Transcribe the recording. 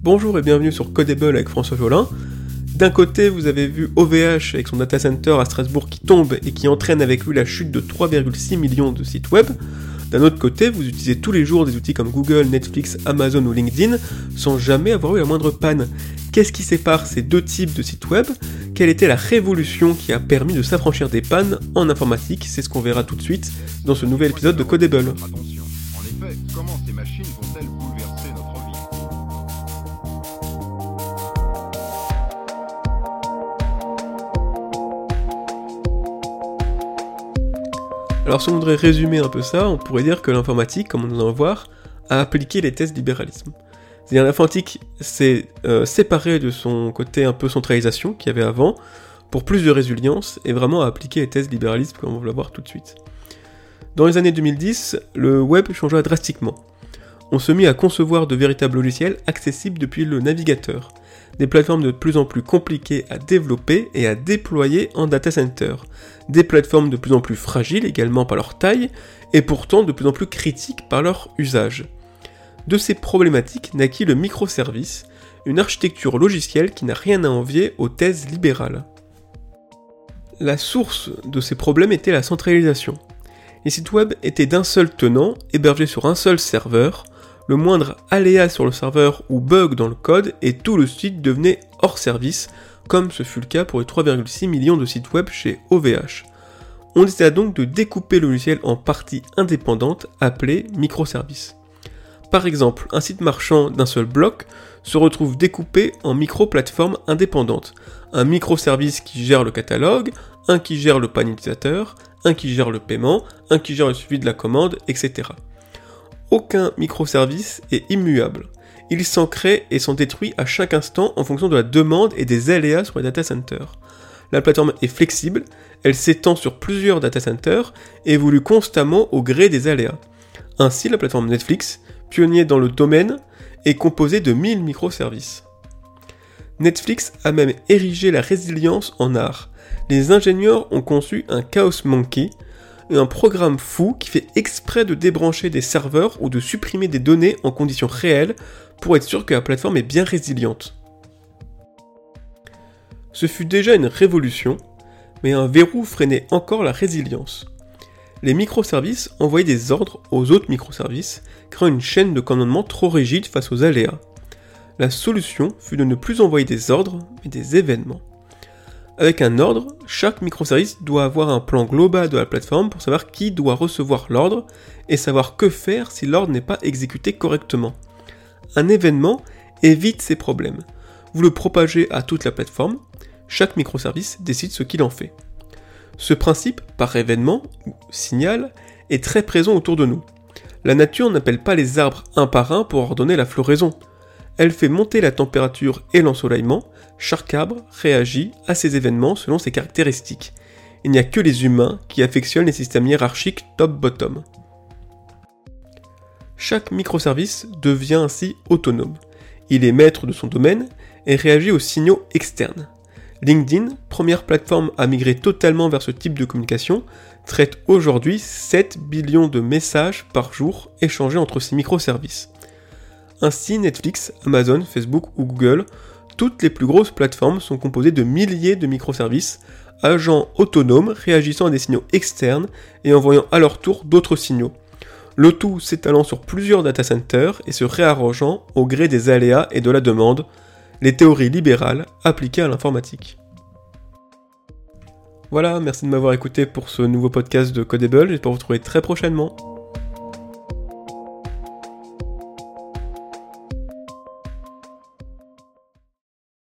Bonjour et bienvenue sur Codable avec François Jolin. D'un côté, vous avez vu OVH avec son data center à Strasbourg qui tombe et qui entraîne avec lui la chute de 3,6 millions de sites web. D'un autre côté, vous utilisez tous les jours des outils comme Google, Netflix, Amazon ou LinkedIn sans jamais avoir eu la moindre panne. Qu'est-ce qui sépare ces deux types de sites web? Quelle était la révolution qui a permis de s'affranchir des pannes en informatique? C'est ce qu'on verra tout de suite dans ce nouvel épisode de Codable. Alors si on voudrait résumer un peu ça, on pourrait dire que l'informatique, comme on nous en voir, a appliqué les tests libéralisme. C'est-à-dire l'informatique s'est euh, séparée de son côté un peu centralisation qu'il y avait avant, pour plus de résilience, et vraiment a appliqué les tests libéralisme comme on va le voir tout de suite. Dans les années 2010, le web changea drastiquement. On se mit à concevoir de véritables logiciels accessibles depuis le navigateur, des plateformes de plus en plus compliquées à développer et à déployer en data center, des plateformes de plus en plus fragiles également par leur taille, et pourtant de plus en plus critiques par leur usage. De ces problématiques naquit le microservice, une architecture logicielle qui n'a rien à envier aux thèses libérales. La source de ces problèmes était la centralisation. Les sites web étaient d'un seul tenant, hébergés sur un seul serveur, le moindre aléa sur le serveur ou bug dans le code et tout le site devenait hors service, comme ce fut le cas pour les 3,6 millions de sites web chez OVH. On décida donc de découper le logiciel en parties indépendantes appelées microservices. Par exemple, un site marchand d'un seul bloc se retrouve découpé en micro-plateformes indépendantes. Un microservice qui gère le catalogue, un qui gère le panier utilisateur, un qui gère le paiement, un qui gère le suivi de la commande, etc. Aucun microservice est immuable. Ils s'en créent et sont détruits à chaque instant en fonction de la demande et des aléas sur les data centers. La plateforme est flexible, elle s'étend sur plusieurs data centers et évolue constamment au gré des aléas. Ainsi, la plateforme Netflix, pionnier dans le domaine, est composée de 1000 microservices. Netflix a même érigé la résilience en art. Les ingénieurs ont conçu un Chaos Monkey, un programme fou qui fait exprès de débrancher des serveurs ou de supprimer des données en conditions réelles pour être sûr que la plateforme est bien résiliente. Ce fut déjà une révolution, mais un verrou freinait encore la résilience. Les microservices envoyaient des ordres aux autres microservices, créant une chaîne de commandement trop rigide face aux aléas. La solution fut de ne plus envoyer des ordres, mais des événements. Avec un ordre, chaque microservice doit avoir un plan global de la plateforme pour savoir qui doit recevoir l'ordre et savoir que faire si l'ordre n'est pas exécuté correctement. Un événement évite ces problèmes. Vous le propagez à toute la plateforme, chaque microservice décide ce qu'il en fait. Ce principe, par événement ou signal, est très présent autour de nous. La nature n'appelle pas les arbres un par un pour ordonner la floraison. Elle fait monter la température et l'ensoleillement, chaque arbre réagit à ces événements selon ses caractéristiques. Il n'y a que les humains qui affectionnent les systèmes hiérarchiques top-bottom. Chaque microservice devient ainsi autonome. Il est maître de son domaine et réagit aux signaux externes. LinkedIn, première plateforme à migrer totalement vers ce type de communication, traite aujourd'hui 7 billions de messages par jour échangés entre ces microservices. Ainsi, Netflix, Amazon, Facebook ou Google toutes les plus grosses plateformes sont composées de milliers de microservices, agents autonomes réagissant à des signaux externes et envoyant à leur tour d'autres signaux. Le tout s'étalant sur plusieurs data centers et se réarrangeant au gré des aléas et de la demande, les théories libérales appliquées à l'informatique. Voilà, merci de m'avoir écouté pour ce nouveau podcast de Codable, j'espère vous retrouver très prochainement.